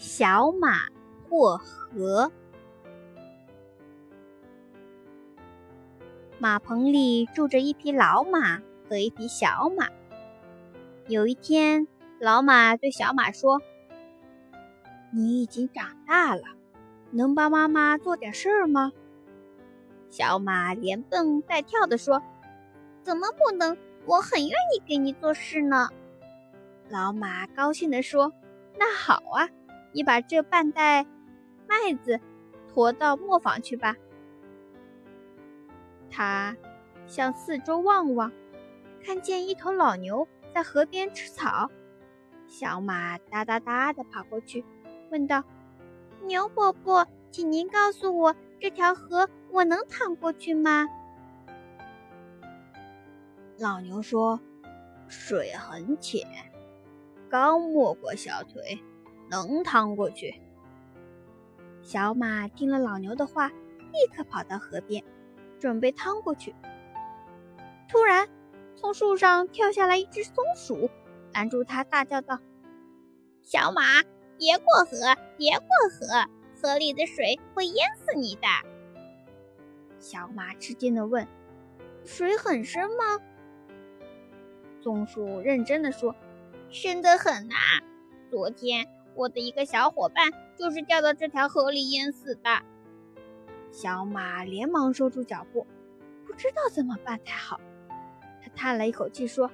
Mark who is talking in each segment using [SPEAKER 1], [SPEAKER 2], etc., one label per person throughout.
[SPEAKER 1] 小马过河。马棚里住着一匹老马和一匹小马。有一天，老马对小马说：“你已经长大了，能帮妈妈做点事儿吗？”小马连蹦带跳地说：“
[SPEAKER 2] 怎么不能？我很愿意给你做事呢。”
[SPEAKER 1] 老马高兴地说：“那好啊。”你把这半袋麦子驮到磨坊去吧。他向四周望望，看见一头老牛在河边吃草。小马哒哒哒地跑过去，问道：“
[SPEAKER 2] 牛伯伯，请您告诉我，这条河我能趟过去吗？”
[SPEAKER 1] 老牛说：“水很浅，刚没过小腿。”能趟过去。小马听了老牛的话，立刻跑到河边，准备趟过去。突然，从树上跳下来一只松鼠，拦住他，大叫道：“
[SPEAKER 2] 小马，别过河，别过河，河里的水会淹死你的。”
[SPEAKER 1] 小马吃惊地问：“水很深吗？”松鼠认真地说：“
[SPEAKER 2] 深得很呐，昨天。”我的一个小伙伴就是掉到这条河里淹死的。
[SPEAKER 1] 小马连忙收住脚步，不知道怎么办才好。他叹了一口气说：“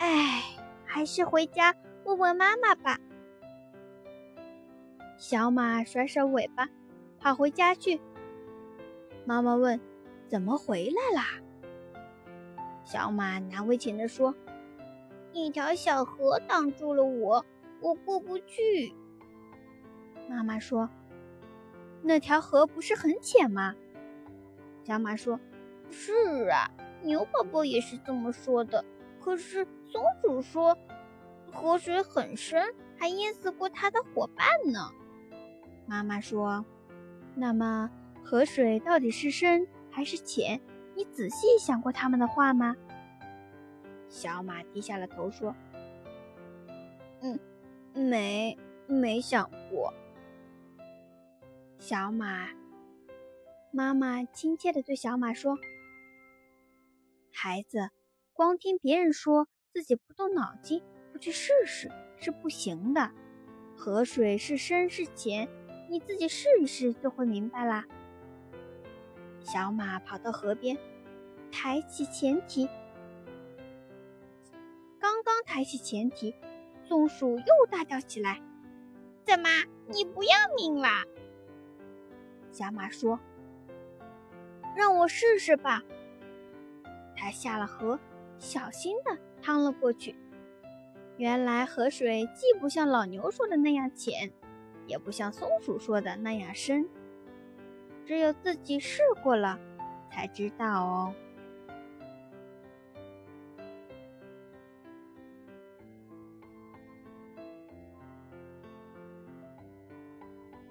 [SPEAKER 1] 哎，还是回家问问妈妈吧。”小马甩甩尾巴，跑回家去。妈妈问：“怎么回来啦？”小马难为情地说：“
[SPEAKER 2] 一条小河挡住了我。”我过不去。
[SPEAKER 1] 妈妈说：“那条河不是很浅吗？”小马说：“
[SPEAKER 2] 是啊，牛宝宝也是这么说的。可是松鼠说，河水很深，还淹死过它的伙伴呢。”
[SPEAKER 1] 妈妈说：“那么河水到底是深还是浅？你仔细想过他们的话吗？”小马低下了头说：“嗯。”没，没想过。小马妈妈亲切的对小马说：“孩子，光听别人说，自己不动脑筋，不去试试是不行的。河水是深是浅，你自己试一试就会明白啦。”小马跑到河边，抬起前蹄，刚刚抬起前蹄。松鼠又大叫起来：“
[SPEAKER 2] 怎么，你不要命啦？”
[SPEAKER 1] 小马说：“让我试试吧。”他下了河，小心地趟了过去。原来河水既不像老牛说的那样浅，也不像松鼠说的那样深，只有自己试过了才知道哦。